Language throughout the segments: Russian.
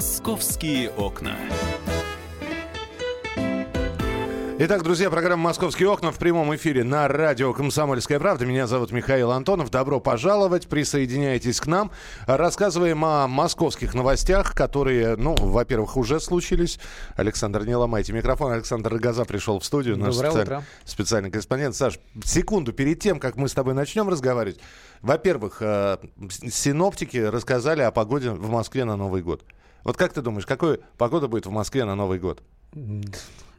Московские окна. Итак, друзья, программа «Московские окна» в прямом эфире на радио «Комсомольская правда». Меня зовут Михаил Антонов. Добро пожаловать. Присоединяйтесь к нам. Рассказываем о московских новостях, которые, ну, во-первых, уже случились. Александр, не ломайте микрофон. Александр Рогоза пришел в студию. Наш Доброе специаль... утро. специальный корреспондент. Саш, секунду перед тем, как мы с тобой начнем разговаривать. Во-первых, э, синоптики рассказали о погоде в Москве на Новый год. Вот как ты думаешь, какой погода будет в Москве на Новый год?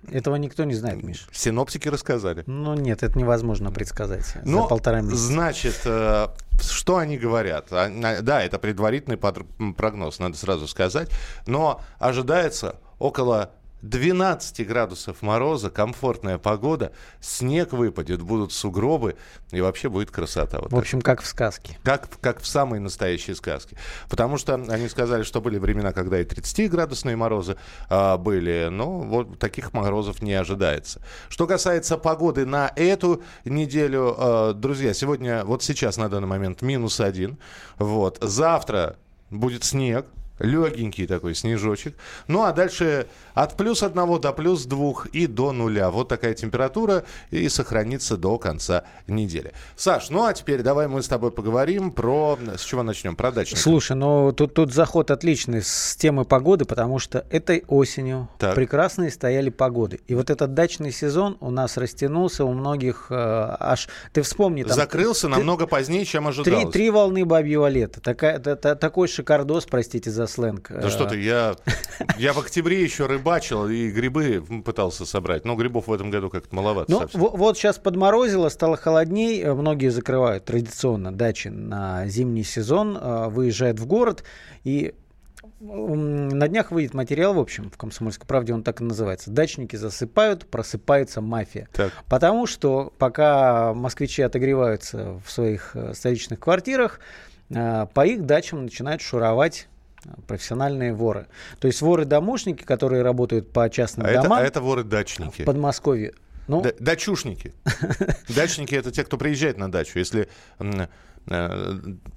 Этого никто не знает, Миш. Синоптики рассказали. Ну нет, это невозможно предсказать Но, за полтора месяца. Значит, э, что они говорят? Да, это предварительный прогноз, надо сразу сказать. Но ожидается около 12 градусов мороза, комфортная погода, снег выпадет, будут сугробы, и вообще будет красота. Вот в общем, так. как в сказке. Как, как в самой настоящей сказке. Потому что они сказали, что были времена, когда и 30-градусные морозы а, были, но вот таких морозов не ожидается. Что касается погоды на эту неделю, а, друзья, сегодня, вот сейчас на данный момент минус один, вот, завтра будет снег, легенький такой снежочек. Ну а дальше от плюс одного до плюс двух и до нуля. Вот такая температура и сохранится до конца недели. Саш, ну а теперь давай мы с тобой поговорим про... С чего начнем? Про дачник. Слушай, ну тут, тут заход отличный с темы погоды, потому что этой осенью так. прекрасные стояли погоды. И вот этот дачный сезон у нас растянулся у многих э, аж... Ты вспомни... Там, Закрылся ты, намного позднее, чем ожидалось. Три, три волны бабьего лета. Такая, та, та, такой шикардос, простите за сленг. Да что ты, я, я в октябре еще рыбачил и грибы пытался собрать. Но грибов в этом году как-то маловато ну, совсем. Вот сейчас подморозило, стало холодней. Э, многие закрывают традиционно дачи на зимний сезон, э, выезжают в город. И на днях выйдет материал, в общем, в «Комсомольской правде» он так и называется. Дачники засыпают, просыпается мафия. Так. Потому что пока москвичи отогреваются в своих э, столичных квартирах, по их дачам начинают шуровать профессиональные воры. То есть воры-домушники, которые работают по частным а домам. Это, а это воры-дачники. В Подмосковье. Ну, дачушники. Дачники это те, кто приезжает на дачу. Если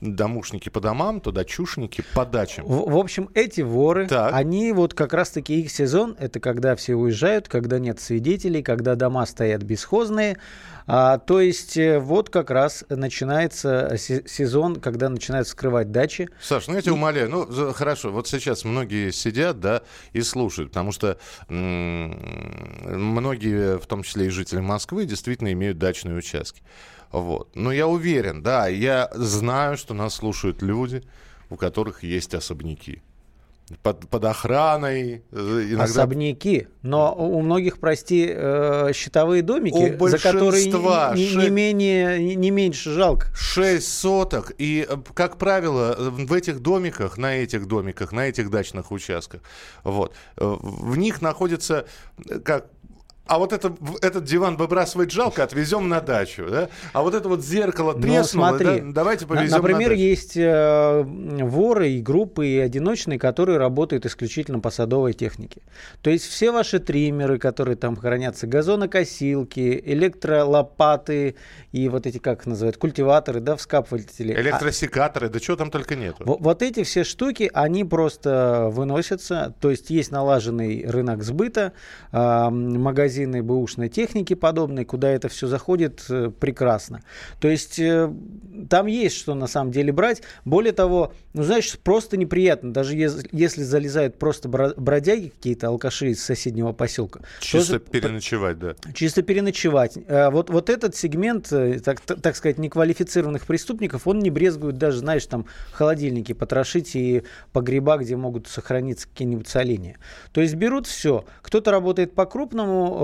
домушники по домам, то дачушники по дачам. В, в общем, эти воры, так. они вот как раз-таки их сезон, это когда все уезжают, когда нет свидетелей, когда дома стоят бесхозные, а, то есть э, вот как раз начинается сезон, когда начинают скрывать дачи. Саш, ну я тебя и... умоляю, ну хорошо, вот сейчас многие сидят, да, и слушают, потому что м- многие, в том числе и жители Москвы, действительно имеют дачные участки. Вот. Но я уверен, да, я знаю, что нас слушают люди, у которых есть особняки под, под охраной. Э, иногда... Особняки. Но у многих, прости, э, щитовые домики, у за которые не, не, не, менее, не меньше жалко. Шесть соток. И, э, как правило, в этих домиках, на этих домиках, на этих дачных участках, вот, в них находится, как а вот это, этот диван выбрасывать жалко, отвезем на дачу, да? А вот это вот зеркало треснуло, ну, смотри, да? давайте повезем Например, на дачу. есть э, воры и группы, и одиночные, которые работают исключительно по садовой технике. То есть все ваши триммеры, которые там хранятся, газонокосилки, электролопаты и вот эти, как их называют, культиваторы, да, вскапыватели. Электросекаторы, а, да чего там только нет. Вот, вот эти все штуки, они просто выносятся, то есть есть налаженный рынок сбыта, э, магазин магазины бэушной техники подобной, куда это все заходит э, прекрасно. То есть э, там есть что на самом деле брать. Более того, ну знаешь, просто неприятно, даже если, залезают просто бродяги какие-то, алкаши из соседнего поселка. Чисто тоже, переночевать, да. Чисто переночевать. Э, вот, вот этот сегмент, так, так сказать, неквалифицированных преступников, он не брезгует даже, знаешь, там холодильники потрошить и погреба, где могут сохраниться какие-нибудь соления. То есть берут все. Кто-то работает по-крупному, Э,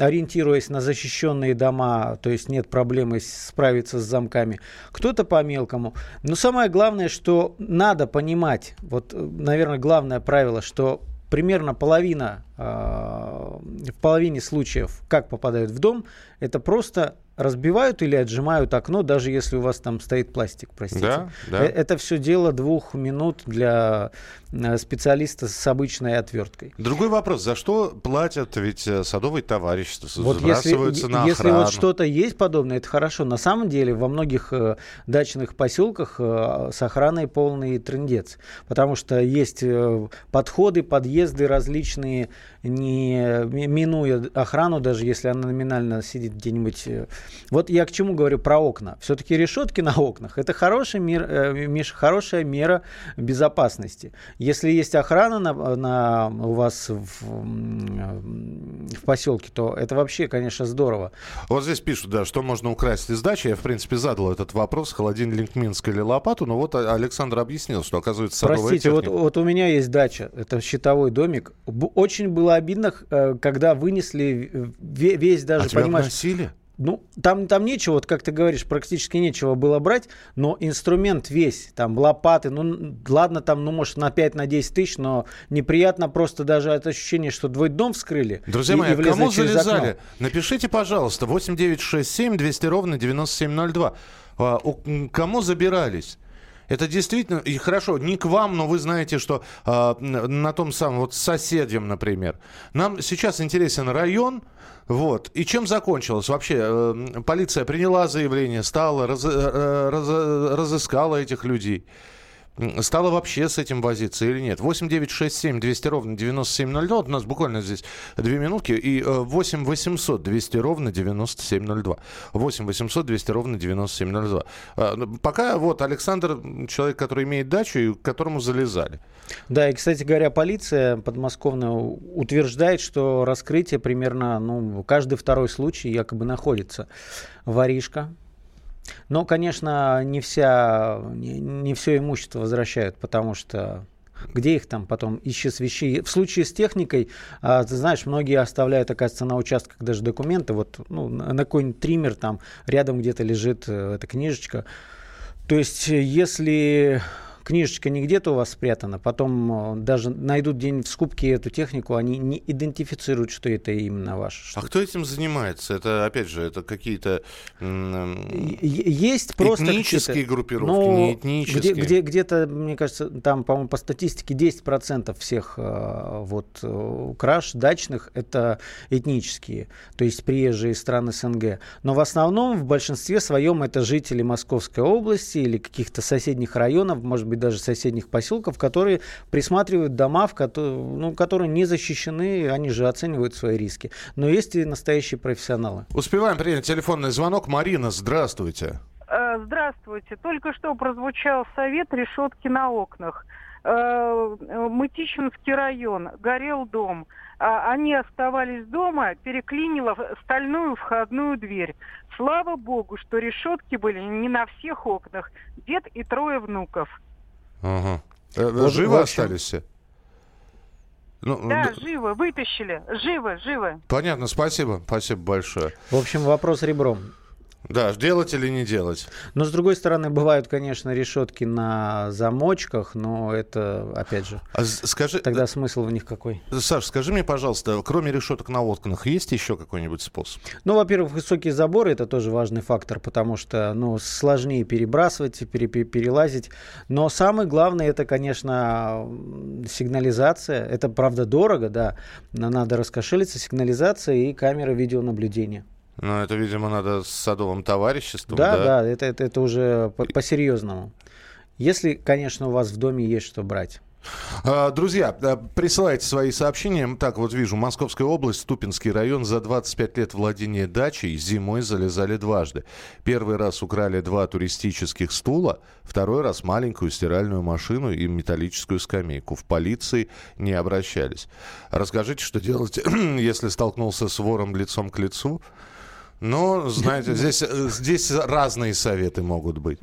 ориентируясь на защищенные дома, то есть нет проблемы справиться с замками, кто-то по мелкому. Но самое главное, что надо понимать, вот, наверное, главное правило, что примерно половина, э, в половине случаев, как попадают в дом, это просто разбивают или отжимают окно, даже если у вас там стоит пластик, простите. Да, да. Это все дело двух минут для э, специалиста с обычной отверткой. Другой вопрос, за что платят ведь э, садовые товарищества, вот сбрасываются если, на если охрану. вот что-то есть подобное, это хорошо. На самом деле во многих э, дачных поселках э, с охраной полный трендец, потому что есть э, подходы, подъезды различные, не минуя охрану, даже если она номинально сидит где-нибудь. э. Вот я к чему говорю про окна. Все-таки решетки на окнах это хороший мер, э, Миш, хорошая мера безопасности. Если есть охрана на, на у вас в, в поселке, то это вообще, конечно, здорово. Вот здесь пишут, да, что можно украсть из дачи. Я, в принципе, задал этот вопрос, холодильник Минск или лопату, но вот Александр объяснил, что, оказывается, садовая Простите, вот, техника. вот у меня есть дача, это щитовой домик. Очень было обидно, э, когда вынесли ве- весь даже, а тебя понимаешь, обносили? ну, там, там нечего, вот как ты говоришь, практически нечего было брать, но инструмент весь, там, лопаты, ну, ладно, там, ну, может, на 5-10 тысяч, но неприятно просто даже от ощущения, что двой дом вскрыли. Друзья и- мои, и влезли кому залезали? окно. Напишите, пожалуйста, 8967 200 ровно 9702. А, у- кому забирались? Это действительно, и хорошо, не к вам, но вы знаете, что н- на том самом, вот соседям, например. Нам сейчас интересен район, вот. И чем закончилось? Вообще, э, полиция приняла заявление, стала, раз- э, раз- разыскала этих людей. Стала вообще с этим возиться или нет? 8 9 6 7 200 ровно 9702. Вот у нас буквально здесь две минутки. И э, 8 800 200 ровно 9702. 8 800 200 ровно 9702. А, ну, Пока вот Александр, человек, который имеет дачу и к которому залезали. Да, и, кстати говоря, полиция подмосковная утверждает, что раскрытие примерно, ну, каждый второй случай якобы находится воришка. Но, конечно, не, вся, не, не все имущество возвращают, потому что где их там потом исчез вещей. В случае с техникой, а, ты знаешь, многие оставляют, оказывается, на участках даже документы. Вот ну, на какой-нибудь триммер там рядом где-то лежит э, эта книжечка. То есть, если книжечка не где-то у вас спрятана, потом э, даже найдут день в скупке эту технику, они не идентифицируют, что это именно ваше. А кто этим занимается? Это, опять же, это какие-то... Есть просто Этнические группировки, Ну, не этнические. Где, где, где-то, мне кажется, там, по-моему, по статистике 10% всех э, вот, э, краж дачных это этнические, то есть приезжие из стран СНГ. Но в основном, в большинстве своем, это жители Московской области или каких-то соседних районов, может быть, даже соседних поселков, которые присматривают дома, в кото- ну, которые не защищены, они же оценивают свои риски. Но есть и настоящие профессионалы. Успеваем принять телефонный звонок. Марина, здравствуйте. Э, Здравствуйте. Только что прозвучал совет решетки на окнах. Э, Мытищинский район, горел дом. А Они оставались дома, переклинило в- стальную входную дверь. Слава богу, что решетки были не на всех окнах. Дед и трое внуков. Ага. Э, Вот, Живы общем- остались все? Ну, Да, д- живо, вытащили. Живо, живо. Понятно, спасибо. Спасибо большое. В общем, вопрос ребром. Да, делать или не делать? Но, с другой стороны, бывают, конечно, решетки на замочках, но это, опять же, А скажи, тогда смысл в них какой? э, Саш, скажи мне, пожалуйста, кроме решеток на окнах, есть еще какой-нибудь способ? Ну, во-первых, высокие заборы это тоже важный фактор, потому что, ну, сложнее перебрасывать, пере- пере- перелазить. Но самое главное, это, конечно, сигнализация. Это, правда, дорого, да, но надо раскошелиться, сигнализация и камеры видеонаблюдения. Ну, это, видимо, надо с садовым товариществом. Да, да, это, это, это уже по- по-серьезному. Если, конечно, у вас в доме есть что брать. А, Друзья, присылайте свои сообщения. Так, вот вижу, Московская область, Ступинский район. За 25 лет владения дачей зимой залезали дважды. Первый раз украли два туристических стула, второй раз маленькую стиральную машину и металлическую скамейку. В полиции не обращались. Расскажите, что делать, если столкнулся с вором лицом к лицу? Ну, знаете, здесь, э, здесь разные советы могут быть.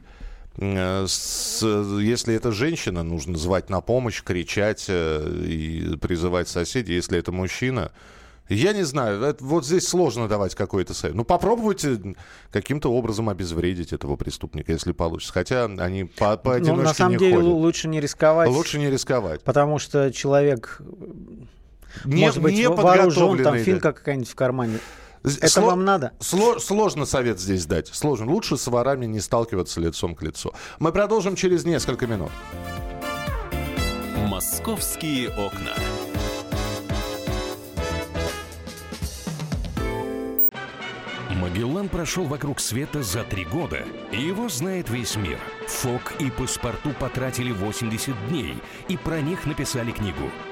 Э, с- если это женщина, нужно звать на помощь, кричать э, и призывать соседей. Если это мужчина, я не знаю, это- вот здесь сложно давать какой-то совет. Ну, попробуйте каким-то образом обезвредить этого преступника, если получится. Хотя они по, Ну, поодиночке на самом не деле ходят. лу- лучше не рисковать. Лучше не рисковать. Потому что человек, Не, может быть, не во- вооружен, там финка да. какая-нибудь в кармане. Это Сло... вам надо? Сло... Сложно совет здесь дать. Сложно. Лучше с ворами не сталкиваться лицом к лицу. Мы продолжим через несколько минут. Московские окна. Магеллан прошел вокруг света за три года, и его знает весь мир. Фок и паспорту потратили 80 дней, и про них написали книгу.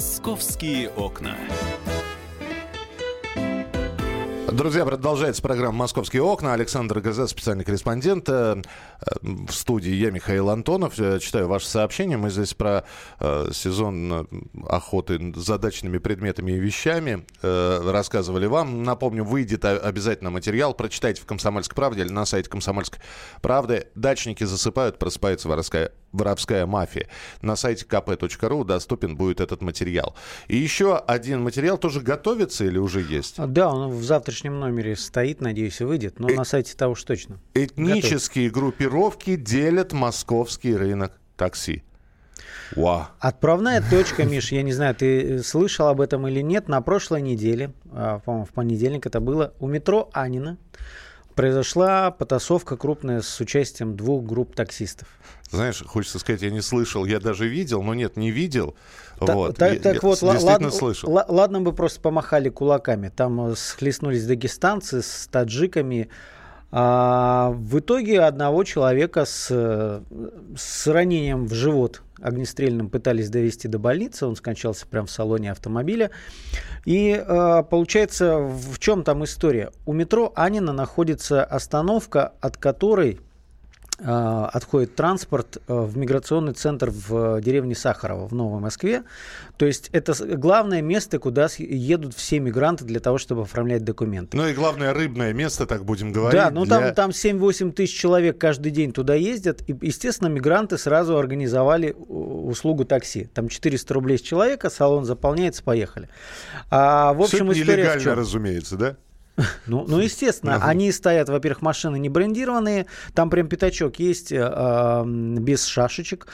«Московские окна». Друзья, продолжается программа «Московские окна». Александр Газа, специальный корреспондент. Э, в студии я, Михаил Антонов. Я читаю ваши сообщения. Мы здесь про э, сезон охоты за дачными предметами и вещами э, рассказывали вам. Напомню, выйдет обязательно материал. Прочитайте в «Комсомольской правде» или на сайте «Комсомольской правды». Дачники засыпают, просыпается воровская воровская мафия. На сайте kp.ru доступен будет этот материал. И еще один материал тоже готовится или уже есть? Да, он в завтрашнем номере стоит, надеюсь, и выйдет. Но э- на сайте того уж точно. Этнические готовится. группировки делят московский рынок такси. Wow. Отправная точка, Миш, я не знаю, ты слышал об этом или нет, на прошлой неделе, а, по-моему, в понедельник это было, у метро Анина произошла потасовка крупная с участием двух групп таксистов. Знаешь, хочется сказать, я не слышал, я даже видел, но нет, не видел. Та, вот. Так, я, так я вот, ладно, слышал. ладно бы просто помахали кулаками. Там э, схлестнулись дагестанцы с таджиками. А в итоге одного человека с, с ранением в живот огнестрельным пытались довести до больницы. Он скончался прямо в салоне автомобиля. И э, получается, в чем там история? У метро Анина находится остановка, от которой отходит транспорт э, в миграционный центр в деревне Сахарова в Новой Москве. То есть это главное место, куда едут все мигранты для того, чтобы оформлять документы. Ну и главное рыбное место, так будем говорить. Да, ну для... там, там 7-8 тысяч человек каждый день туда ездят. И, естественно, мигранты сразу организовали услугу такси. Там 400 рублей с человека, салон заполняется, поехали. А, в общем, Все история нелегально, разумеется, да? Ну, ну естественно, uh они стоят, во-первых, машины не брендированные, там прям пятачок есть э, без шашечек.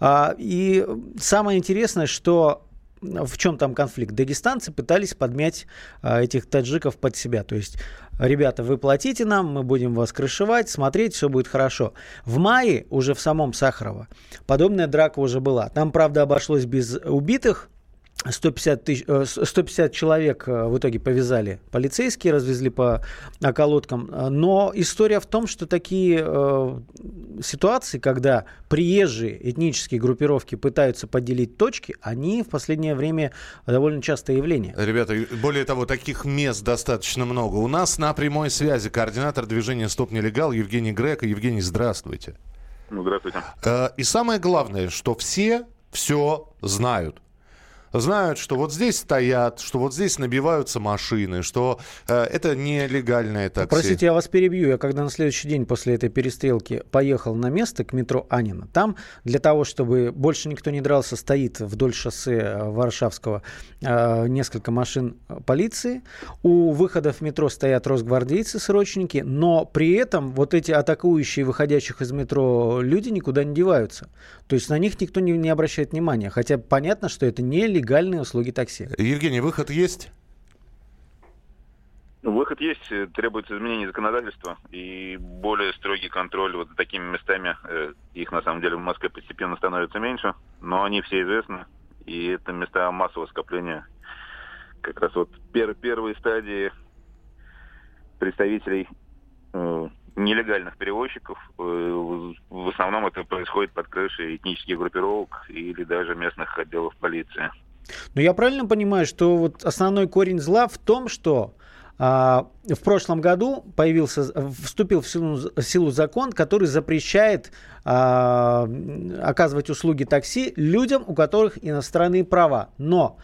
А, и самое интересное, что в чем там конфликт? Дагестанцы пытались подмять а, этих таджиков под себя. То есть, ребята, вы платите нам, мы будем вас крышевать, смотреть, все будет хорошо. В мае уже в самом Сахарово подобная драка уже была. Там, правда, обошлось без убитых, 150, тысяч, 150 э, человек э, в итоге повязали полицейские, развезли по околоткам. Но история в том, что такие э, ситуации, когда приезжие этнические группировки пытаются поделить точки, они в последнее время довольно частое явление. Ребята, более того, таких мест достаточно много. У нас на прямой связи координатор движения «Стоп нелегал» Евгений Грека. Евгений, здравствуйте. Ну, здравствуйте. И самое главное, что все все знают знают, что вот здесь стоят, что вот здесь набиваются машины, что э, это нелегальное такси. Простите, я вас перебью. Я когда на следующий день после этой перестрелки поехал на место к метро Анина, там для того, чтобы больше никто не дрался, стоит вдоль шоссе э, Варшавского э, несколько машин полиции. У выходов метро стоят росгвардейцы, срочники, но при этом вот эти атакующие выходящих из метро люди никуда не деваются. То есть на них никто не, не обращает внимания. Хотя понятно, что это нелегально легальные услуги такси. Евгений, выход есть? Ну, выход есть, требуется изменение законодательства и более строгий контроль вот за такими местами. Э, их на самом деле в Москве постепенно становится меньше, но они все известны. И это места массового скопления. Как раз вот пер первые стадии представителей э, нелегальных перевозчиков. Э, в основном это происходит под крышей этнических группировок или даже местных отделов полиции. Но я правильно понимаю, что вот основной корень зла в том, что а, в прошлом году появился, вступил в силу, в силу закон, который запрещает а, оказывать услуги такси людям, у которых иностранные права. Но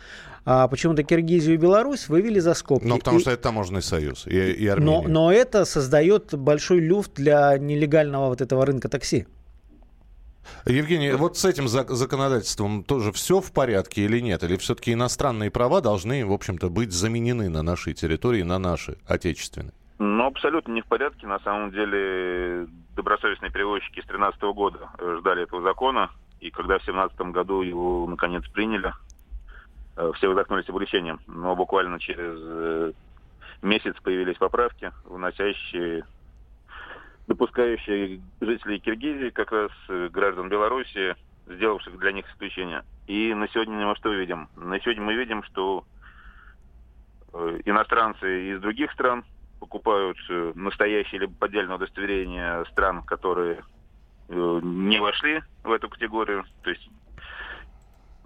А почему-то Киргизию и Беларусь вывели за скобки. Ну, потому и... что это таможенный союз и, и Армения. Но, но это создает большой люфт для нелегального вот этого рынка такси. Евгений, вот с этим законодательством тоже все в порядке или нет? Или все-таки иностранные права должны, в общем-то, быть заменены на нашей территории, на наши, отечественные? Ну, абсолютно не в порядке. На самом деле, добросовестные перевозчики с 2013 года ждали этого закона. И когда в 2017 году его, наконец, приняли, э, все вздохнули с облегчением. Но буквально через э, месяц появились поправки, вносящие допускающие жителей Киргизии, как раз э, граждан Беларуси, сделавших для них исключение. И на сегодня мы что видим? На сегодня мы видим, что э, иностранцы из других стран покупают э, настоящие либо поддельные удостоверения стран, которые не вошли в эту категорию. То есть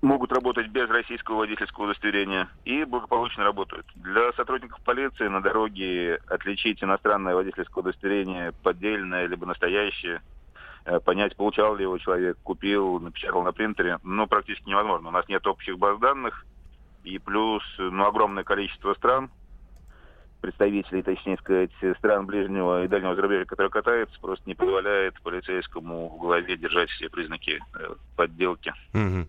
могут работать без российского водительского удостоверения и благополучно работают. Для сотрудников полиции на дороге отличить иностранное водительское удостоверение поддельное либо настоящее, э, понять, получал ли его человек, купил, напечатал на принтере, ну, практически невозможно. У нас нет общих баз данных, и плюс ну, огромное количество стран, представителей, точнее сказать, стран ближнего и дальнего зарубежья, которые катаются, просто не позволяет полицейскому в голове держать все признаки э, подделки. Угу.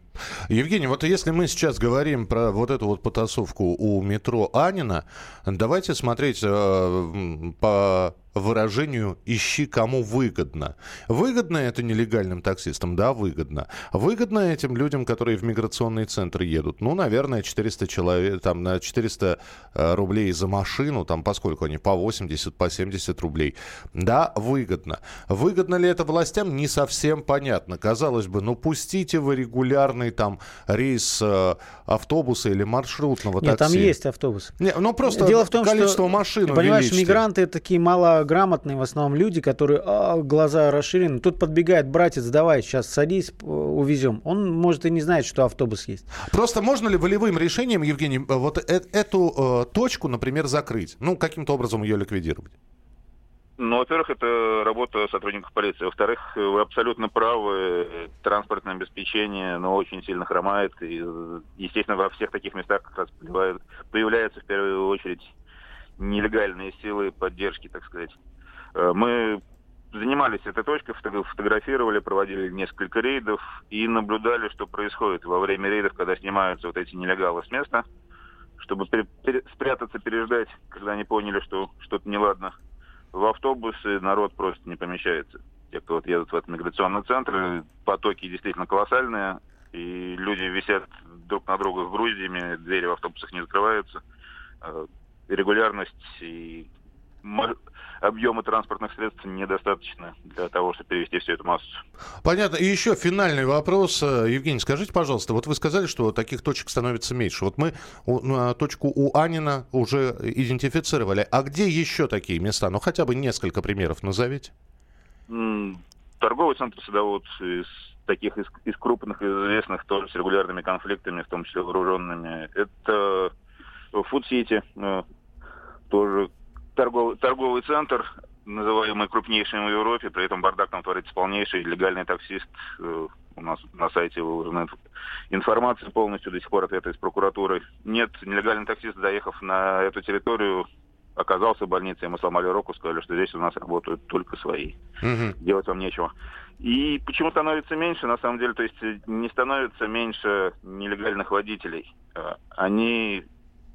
Евгений, вот если мы сейчас говорим про вот эту вот потасовку у метро Анина, давайте смотреть э, по выражению «ищи кому выгодно». Выгодно это нелегальным таксистам? Да, выгодно. Выгодно этим людям, которые в миграционный центр едут? Ну, наверное, 400 человек, там, на 400 э, рублей за машину, там, поскольку они по 80, по 70 рублей. Да, выгодно. Выгодно ли это властям? Не совсем понятно. Казалось бы, ну, пустите вы регулярный там рейс э, автобуса или маршрутного Нет, такси. там есть автобус. Не, ну, просто Дело в том, количество что, машин Понимаешь, мигранты такие мало грамотные в основном люди, которые а, глаза расширены. Тут подбегает братец, давай, сейчас садись, увезем. Он может и не знает, что автобус есть. Просто можно ли волевым решением, Евгений, э, вот э эту э, точку, например, закрыть? Ну, каким-то образом ее ликвидировать? Ну, во-первых, это работа сотрудников полиции. Во-вторых, вы абсолютно правы. Транспортное обеспечение, но очень сильно хромает. И, естественно, во всех таких местах как раз появляются в первую очередь нелегальные силы поддержки, так сказать. Э, мы занимались этой точкой, фотографировали, проводили несколько рейдов и наблюдали, что происходит во время рейдов, когда снимаются вот эти нелегалы с места, чтобы спрятаться, переждать, когда они поняли, что что-то неладно. В автобусы народ просто не помещается. Те, кто вот едут в этот миграционный центр, потоки действительно колоссальные, и люди висят друг на друга с груздями, двери в автобусах не закрываются э, регулярность и объемы транспортных средств недостаточно для того, чтобы перевести всю эту массу. Понятно. И еще финальный вопрос. Евгений, скажите, пожалуйста, вот вы сказали, что таких точек становится меньше. Вот мы точку у Анина уже идентифицировали. А где еще такие места? Ну, хотя бы несколько примеров назовите. Торговый центр Садовод из таких из, из крупных известных тоже с регулярными конфликтами, в том числе вооруженными. Это Фуд-Сити, тоже торговый, торговый центр, называемый крупнейшим в Европе, при этом бардак там творится полнейший, легальный таксист, э, у нас на сайте выложена информация полностью, до сих пор ответа из прокуратуры. Нет, нелегальный таксист, заехав на эту территорию, оказался в больнице, ему сломали руку, сказали, что здесь у нас работают только свои. Угу. Делать вам нечего. И почему становится меньше, на самом деле, то есть не становится меньше нелегальных водителей. Э, они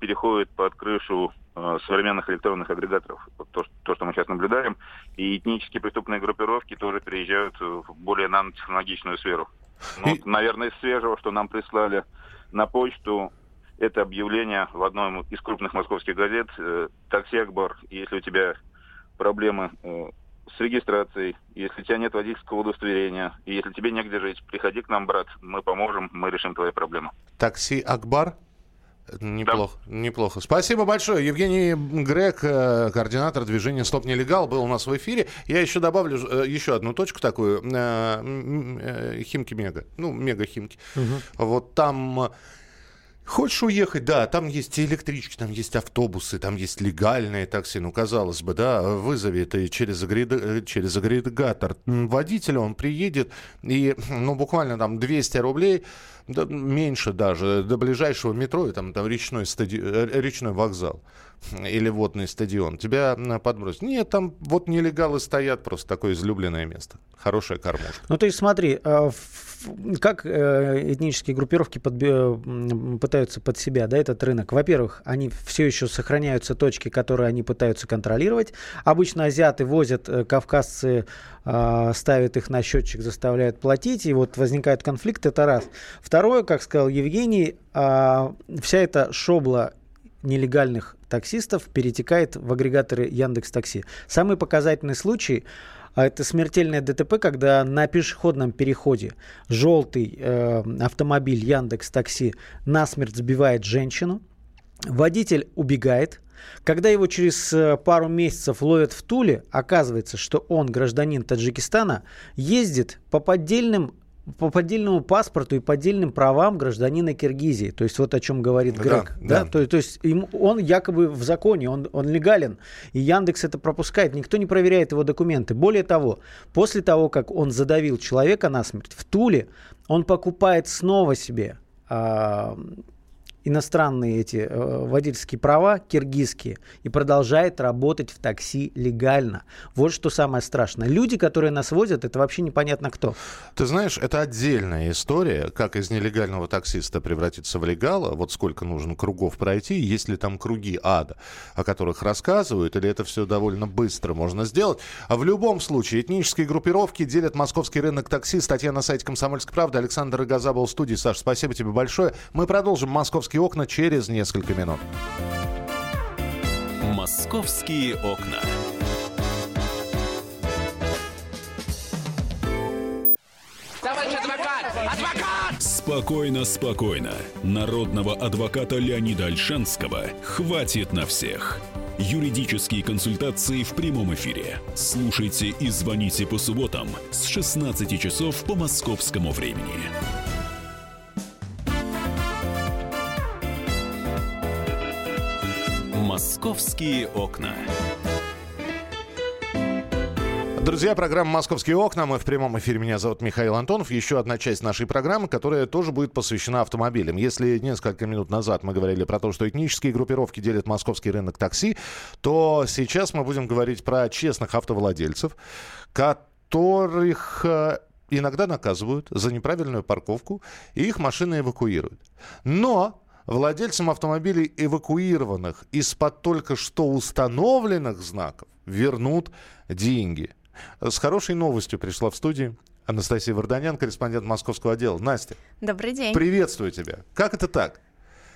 переходит под крышу э, современных электронных агрегаторов. Вот то, то, что мы сейчас наблюдаем. И этнические преступные группировки тоже переезжают в более нанотехнологичную сферу. Ну, и... наверное, из свежего, что нам прислали на почту, это объявление в одном из крупных московских газет э, «Такси Акбар». Если у тебя проблемы э, с регистрацией, если у тебя нет водительского удостоверения, и если тебе негде жить, приходи к нам, брат, мы поможем, мы решим твои проблемы. Такси Акбар? Неплохо, да. неплохо. Спасибо большое. Евгений Грек, э, координатор движения «Стоп нелегал», был у нас в эфире. Я еще добавлю э, еще одну точку такую. Э, Химки Мега. Ну, Мега Химки. Угу. Вот там Хочешь уехать, да, там есть электрички, там есть автобусы, там есть легальные такси. Ну, казалось бы, да, вызови ты через, агрег... через агрегатор. Водителя, он приедет, и, ну, буквально там 200 рублей, да, меньше даже, до ближайшего метро, и там, там речной, стади... речной вокзал или водный стадион, тебя подбросят. Нет, там вот нелегалы стоят, просто такое излюбленное место. Хорошая кормушка. Ну, то есть смотри, а, как э, этнические группировки пытаются под себя, да, этот рынок? Во-первых, они все еще сохраняются точки, которые они пытаются контролировать. Обычно азиаты возят, э, кавказцы а, ставят их на счетчик, заставляют платить, и вот возникает конфликт, это раз. Второе, как сказал Евгений, а, вся эта шобла нелегальных таксистов перетекает в агрегаторы Яндекс Такси. Самый показательный случай а это смертельное ДТП, когда на пешеходном переходе желтый э, автомобиль Яндекс Такси насмерть сбивает женщину, водитель убегает. Когда его через э, пару месяцев ловят в Туле, оказывается, что он гражданин Таджикистана, ездит по поддельным по поддельному паспорту и поддельным правам гражданина Киргизии. То есть вот о чем говорит Грег. Да, да. да? То, то есть им, он якобы в законе, он, он легален. И Яндекс это пропускает. Никто не проверяет его документы. Более того, после того, как он задавил человека насмерть в Туле, он покупает снова себе а, иностранные эти э, водительские права, киргизские, и продолжает работать в такси легально. Вот что самое страшное. Люди, которые нас возят, это вообще непонятно кто. Ты знаешь, это отдельная история, как из нелегального таксиста превратиться в легала, вот сколько нужно кругов пройти, есть ли там круги ада, о которых рассказывают, или это все довольно быстро можно сделать. А в любом случае, этнические группировки делят московский рынок такси. Статья на сайте «Комсомольской правды». Александр Газа в студии. Саш, спасибо тебе большое. Мы продолжим московский «Московские окна» через несколько минут. «Московские окна». Товарищ адвокат! Адвокат! Спокойно, спокойно. Народного адвоката Леонида Альшанского хватит на всех. Юридические консультации в прямом эфире. Слушайте и звоните по субботам с 16 часов по московскому времени. «Московские окна». Друзья, программа «Московские окна». Мы в прямом эфире. Меня зовут Михаил Антонов. Еще одна часть нашей программы, которая тоже будет посвящена автомобилям. Если несколько минут назад мы говорили про то, что этнические группировки делят московский рынок такси, то сейчас мы будем говорить про честных автовладельцев, которых э, иногда наказывают за неправильную парковку, и их машины эвакуируют. Но владельцам автомобилей, эвакуированных из-под только что установленных знаков, вернут деньги. С хорошей новостью пришла в студию Анастасия Варданян, корреспондент московского отдела. Настя. Добрый день. Приветствую тебя. Как это так?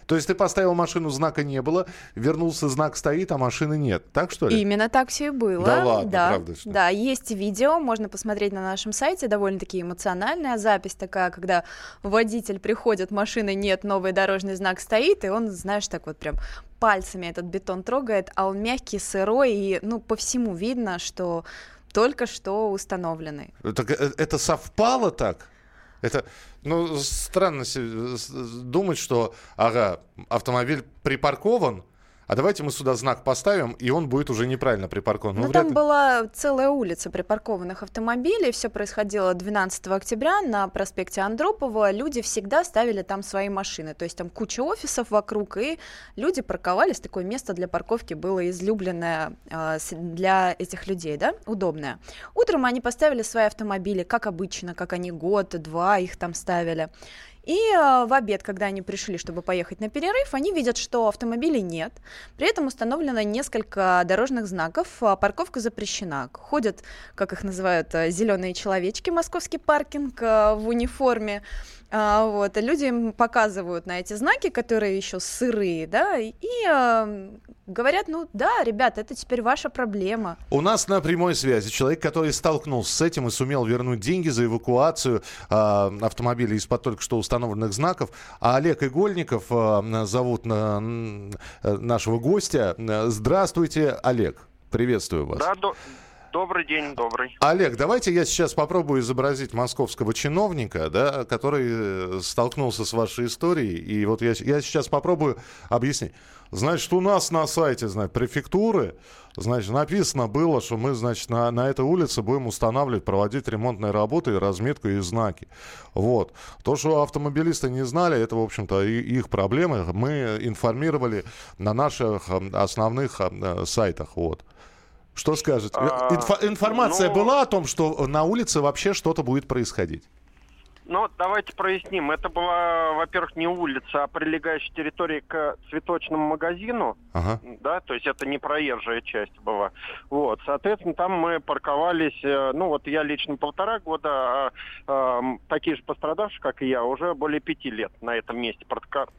То есть ты поставил машину, знака не было, вернулся, знак стоит, а машины нет. Так что ли? Именно так все и было. Да ладно, да. правда что? Да, есть видео, можно посмотреть на нашем сайте, довольно-таки эмоциональная запись такая, когда водитель приходит, машины нет, новый дорожный знак стоит, и он, знаешь, так вот прям пальцами этот бетон трогает, а он мягкий, сырой, и, ну, по всему видно, что только что установленный. Так, э, это совпало так? Это, ну, странно думать, что, ага, автомобиль припаркован, а давайте мы сюда знак поставим, и он будет уже неправильно припаркован. Ну, ну там ли... была целая улица припаркованных автомобилей, все происходило 12 октября на проспекте Андропова, люди всегда ставили там свои машины, то есть там куча офисов вокруг, и люди парковались, такое место для парковки было излюбленное э, для этих людей, да, удобное. Утром они поставили свои автомобили, как обычно, как они год-два их там ставили. И э, в обед, когда они пришли, чтобы поехать на перерыв, они видят, что автомобилей нет. При этом установлено несколько дорожных знаков. А парковка запрещена. Ходят, как их называют, э, зеленые человечки, московский паркинг э, в униформе. А, вот, люди им показывают на эти знаки, которые еще сырые, да, и э, говорят, ну да, ребята, это теперь ваша проблема. У нас на прямой связи человек, который столкнулся с этим и сумел вернуть деньги за эвакуацию э, автомобиля из-под только что установленных знаков. А Олег Игольников э, зовут на, э, нашего гостя. Здравствуйте, Олег. Приветствую вас. Да, до... Добрый день, добрый. Олег, давайте я сейчас попробую изобразить московского чиновника, да, который э, столкнулся с вашей историей. И вот я, я сейчас попробую объяснить. Значит, у нас на сайте, значит, префектуры, значит, написано было, что мы, значит, на, на этой улице будем устанавливать, проводить ремонтные работы, разметку и знаки. Вот. То, что автомобилисты не знали, это, в общем-то, их проблемы. Мы информировали на наших основных сайтах. Вот. Что скажете? А, Инфо- информация ну- была о том, что на улице вообще что-то будет происходить? Ну, давайте проясним. Это была, во-первых, не улица, а прилегающая территория к цветочному магазину. Ага. Да, то есть это не проезжая часть была. Вот, соответственно, там мы парковались, э, ну вот я лично полтора года, а эм, такие же пострадавшие, как и я, уже более пяти лет на этом месте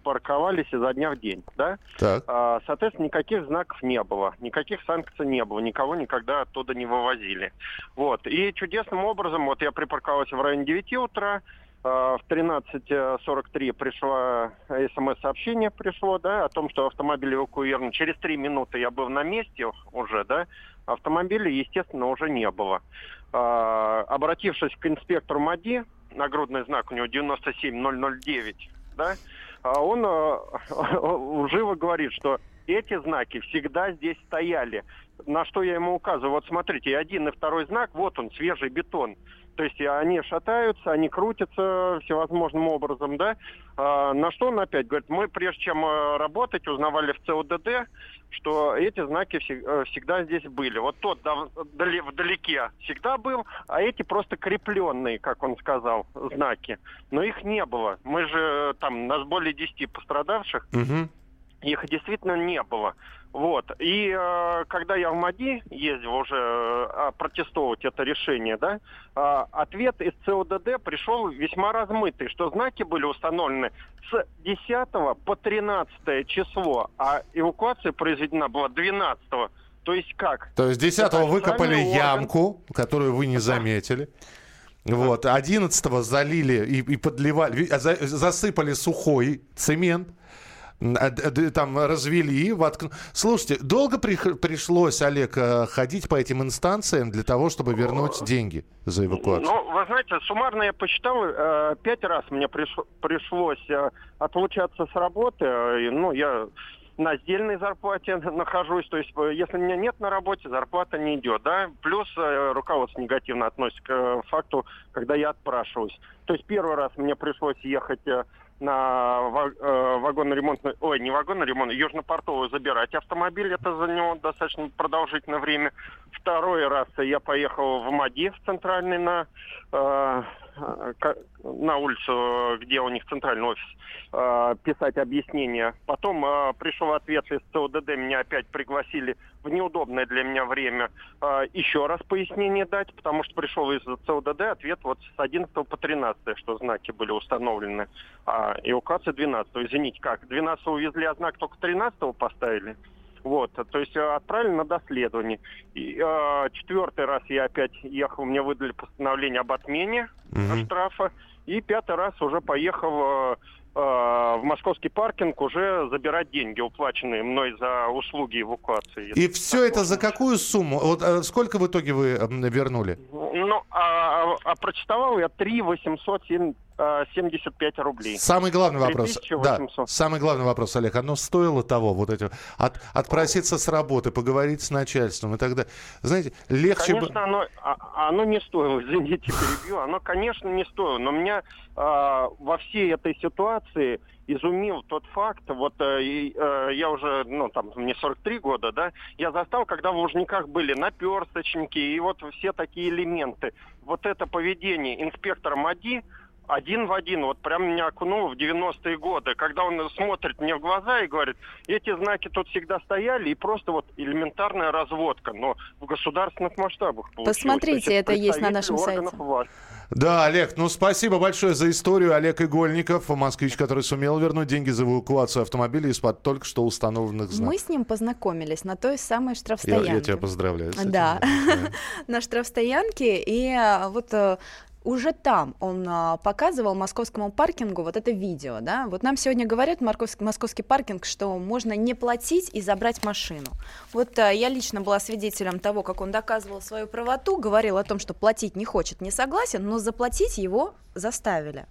парковались изо дня в день, да. Так. А, Соответственно, никаких знаков не было, никаких санкций не было, никого никогда оттуда не вывозили. Вот. И чудесным образом, вот я припарковался в районе 9 утра, а, в 13.43 пришло смс-сообщение пришло, да, о том, что автомобиль эвакуирован. Через три минуты я был на месте уже, да, автомобиля, естественно, уже не было. А, Обратившись к инспектору МАДИ, нагрудный знак у него 97009, да, а он э, живо говорит, что эти знаки всегда здесь стояли. На что я ему указываю? Вот смотрите, один и второй знак, вот он, свежий бетон. То есть они шатаются, они крутятся всевозможным образом, да. А, на что он опять говорит, мы прежде чем э, работать, узнавали в ЦОДД, что эти знаки э, всегда здесь были. Вот тот вдалеке всегда был, а эти просто крепленные, как он сказал, знаки. Но их не было. Мы же э, там, нас более 10 пострадавших, Мгм. Их действительно не было. Вот. И э, когда я в МАДИ ездил уже э, а, протестовать это решение, да, а, ответ из ЦОДД пришел весьма размытый, что знаки были установлены с 10 по 13 число, а эвакуация произведена была 12 То есть как? То есть 10 Это выкопали орган. ямку, которую вы не заметили. Вот, 11 залили и, и подливали, а за- засыпали сухой цемент, там развели, воткн- Слушайте, долго прих- пришлось, Олег, э, ходить по этим инстанциям для того, чтобы вернуть деньги за эвакуацию? Ну, вы знаете, суммарно я посчитал, э, пять раз мне приш- пришлось э, отлучаться с работы. э, ну, я на сдельной зарплате нахожусь, то есть э, если меня нет на работе, зарплата не идет, да. Плюс э, руководство негативно относится к э, факту, когда я отпрашиваюсь. То есть первый раз мне пришлось ехать э, на э, вагонно-ремонтную, ой, не вагонно-ремонт, южно-портовую забирать автомобиль, это за него достаточно продолжительное время. Второй раз я поехал в МАДИ, в центральный, на, э, на улицу, где у них центральный офис, э, писать объяснение. Потом э, пришел ответ из ЦОДД, меня опять пригласили в неудобное для меня время э, еще раз пояснение дать, потому что пришел из ЦОДД ответ вот с 11 по 13, что знаки были установлены, а эвакуация 12. Извините, как, 12 увезли, а знак только 13 поставили? Вот, то есть э, отправили на доследование. И э, четвертый раз я опять ехал, мне выдали постановление об отмене Мгм. штрафа. И пятый раз уже поехал э, э, в московский паркинг уже забирать деньги, уплаченные мной за услуги эвакуации. И все это за какую сумму? Вот э, сколько в итоге вы вернули? Ну, а, а прочитал я 3 875 рублей. Самый главный вопрос. Да, 3800. самый главный вопрос, Олег. Оно стоило того, вот эти, от, отпроситься с работы, поговорить с начальством и так далее. Знаете, легче бы... Конечно, оно, а- оно не стоило, извините, перебью. Оно, конечно, не стоило. Но меня а, во всей этой ситуации изумил тот факт, вот э, э, я уже, ну, там, мне 43 года, да, я застал, когда в Лужниках были наперсточники и вот все такие элементы. Вот это поведение инспектора МАДИ, один в один, вот прям меня окунуло в 90-е годы, когда он смотрит мне в глаза и говорит, эти знаки тут всегда стояли, и просто вот элементарная разводка, но в государственных масштабах получилось. Посмотрите, То это есть на нашем сайте. власти. Да, Олег, ну спасибо большое за историю. Олег Игольников, москвич, который сумел вернуть деньги за эвакуацию автомобиля из-под только что установленных знаков. Мы с ним познакомились на той самой Я, штрафстоянке. я тебя поздравляю. с этим, Да. да. на штрафстоянке, и а, вот э, уже там он а, показывал московскому паркингу вот это видео, да. Вот нам сегодня говорят московский, московский паркинг, что можно не платить и забрать машину. Вот а, я лично была свидетелем того, как он доказывал свою правоту, говорил о том, что платить не хочет, не согласен, но заплатить его заставили.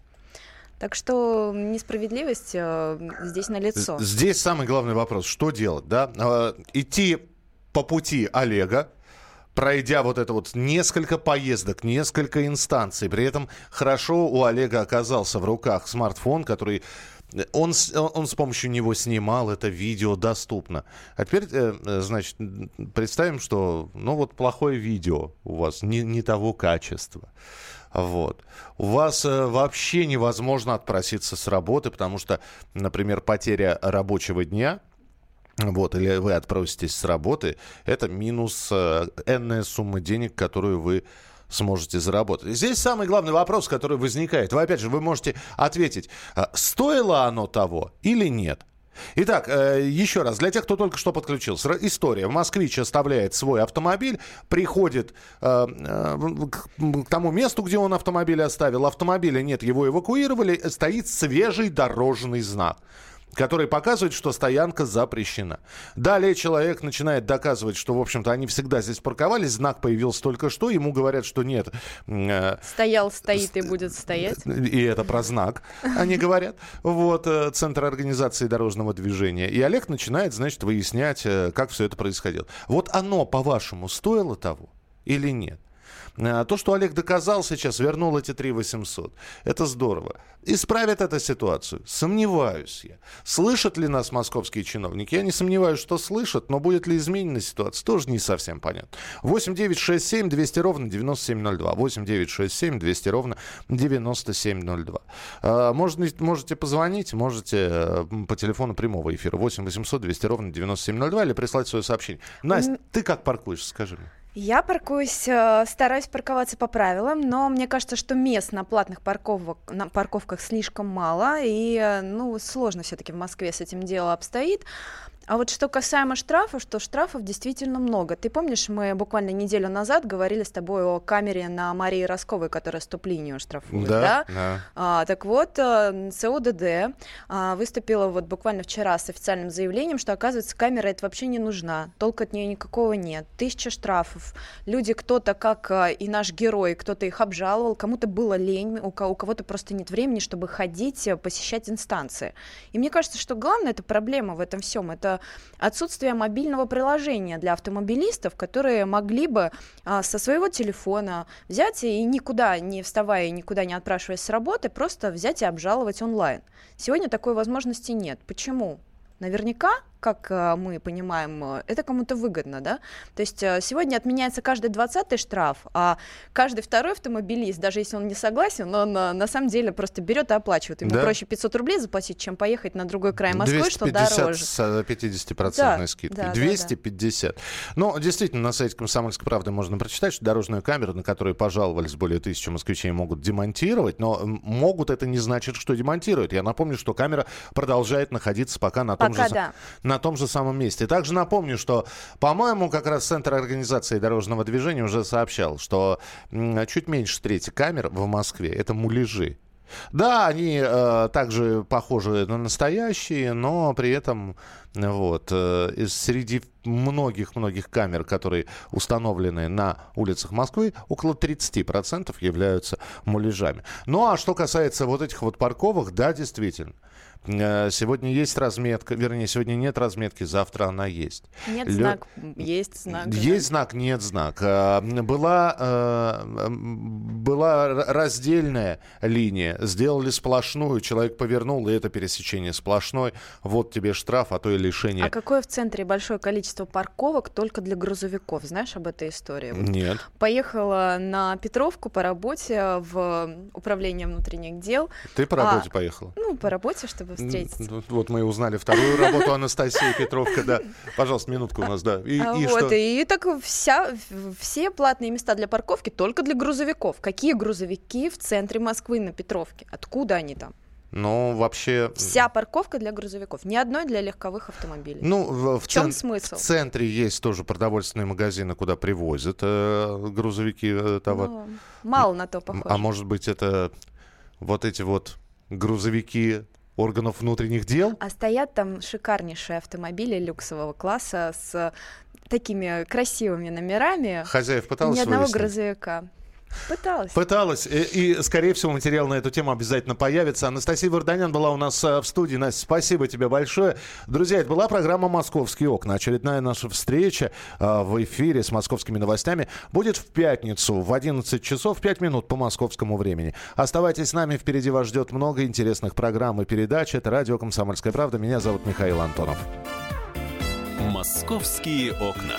Так что несправедливость э, здесь налицо. Здесь самый главный вопрос, что делать, да? Э, идти по пути Олега, пройдя вот это вот несколько поездок, несколько инстанций. При этом хорошо у Олега оказался в руках смартфон, который он, он с помощью него снимал это видео доступно. А теперь, э, значит, представим, что, ну вот плохое видео у вас не, не того качества. Вот. У вас э, вообще невозможно отпроситься с работы, потому что, например, потеря рабочего дня – вот, или вы отпроситесь с работы, это минус э, энная сумма денег, которую вы сможете заработать. Здесь самый главный вопрос, который возникает. Вы, опять же, вы можете ответить, а стоило оно того или нет. Итак, э, еще раз, для тех, кто только что подключился. История. Москвич оставляет свой автомобиль, приходит э, к тому месту, где он автомобиль оставил. Автомобиля нет, его эвакуировали, стоит свежий дорожный знак который показывает, что стоянка запрещена. Далее человек начинает доказывать, что, в общем-то, они всегда здесь парковались, знак появился только что, ему говорят, что нет. Э, Стоял, стоит и будет стоять. И это про знак, они говорят. Вот, э, Центр организации дорожного движения. И Олег начинает, значит, выяснять, э, как все это происходило. Вот оно, по-вашему, стоило того или нет? А то, что Олег доказал сейчас, вернул эти 3 800. Это здорово. Исправит эту ситуацию? Сомневаюсь я. Слышат ли нас московские чиновники? Я не сомневаюсь, что слышат, но будет ли изменена ситуация, тоже не совсем понятно. 8 9 6 7 200 ровно 9702. 8 9 6 7 200 ровно 9702. А, можно, можете позвонить, можете э, по телефону прямого эфира 8 800 200 ровно 9702 или прислать свое сообщение. Настя, ты как паркуешь, скажи мне. Я паркуюсь, э, стараюсь парковаться по правилам, но мне кажется, что мест на платных парковок, на парковках слишком мало, и э, ну, сложно все-таки в Москве с этим дело обстоит. А вот что касаемо штрафов, что штрафов действительно много. Ты помнишь, мы буквально неделю назад говорили с тобой о камере на Марии Росковой, которая стоп-линию штрафует, да? да? да. А, так вот, э, ЦОДД а, выступила вот буквально вчера с официальным заявлением, что, оказывается, камера это вообще не нужна, толка от нее никакого нет. Тысяча штрафов. Люди, кто-то, как э, и наш герой, кто-то их обжаловал, кому-то было лень, у кого-то просто нет времени, чтобы ходить, э, посещать инстанции. И мне кажется, что главная эта проблема в этом всем, это отсутствие мобильного приложения для автомобилистов, которые могли бы а, со своего телефона взять и никуда не вставая никуда не отпрашиваясь с работы, просто взять и обжаловать онлайн. Сегодня такой возможности нет. Почему? Наверняка как э, мы понимаем, э, это кому-то выгодно, да? То есть э, сегодня отменяется каждый двадцатый штраф, а каждый второй автомобилист, даже если он не согласен, он на самом деле просто берет и оплачивает. Ему да? проще 500 рублей заплатить, чем поехать на другой край Москвы, что дороже. с 50% да, скидкой. Да, 250. Да, да. Ну, действительно, на сайте «Комсомольской правды» можно прочитать, что дорожную камеру, на которую пожаловались более тысячи москвичей, могут демонтировать, но могут это не значит, что демонтируют. Я напомню, что камера продолжает находиться пока на том пока же... Да на том же самом месте. Также напомню, что, по-моему, как раз Центр организации дорожного движения уже сообщал, что чуть меньше трети камер в Москве – это муляжи. Да, они э, также похожи на настоящие, но при этом вот, э, среди многих-многих камер, которые установлены на улицах Москвы, около 30% являются муляжами. Ну а что касается вот этих вот парковок, да, действительно. Э, сегодня есть разметка, вернее, сегодня нет разметки, завтра она есть. Нет Лё... знак, есть знак. Есть да. знак, нет знак. Э, была, была раздельная линия, сделали сплошную, человек повернул, и это пересечение сплошной. Вот тебе штраф, а то и лишение. А какое в центре большое количество парковок только для грузовиков? Знаешь об этой истории? Нет. Поехала на Петровку по работе в управление внутренних дел. Ты по работе а, поехала? Ну, по работе, чтобы встретиться. Вот мы узнали вторую работу Анастасии Петровка, да. Пожалуйста, минутку у нас, да. И, а и вот, что? и так вся, все платные места для парковки только для грузовиков. Какие грузовики в центре Москвы на Петровке? Откуда они там? Но вообще... Вся парковка для грузовиков, ни одной для легковых автомобилей. Ну, в, в, чем цен- смысл? В центре есть тоже продовольственные магазины, куда привозят э, грузовики э, товар. Ну, мало на то похоже. А может быть, это вот эти вот грузовики органов внутренних дел? А стоят там шикарнейшие автомобили люксового класса с такими красивыми номерами. Хозяев И пыталась ни одного вывести? грузовика. Пыталась. Пыталась. И, и, скорее всего, материал на эту тему обязательно появится. Анастасия Варданян была у нас э, в студии. Настя, спасибо тебе большое. Друзья, это была программа «Московские окна». Очередная наша встреча э, в эфире с московскими новостями будет в пятницу в 11 часов 5 минут по московскому времени. Оставайтесь с нами. Впереди вас ждет много интересных программ и передач. Это радио «Комсомольская правда». Меня зовут Михаил Антонов. «Московские окна».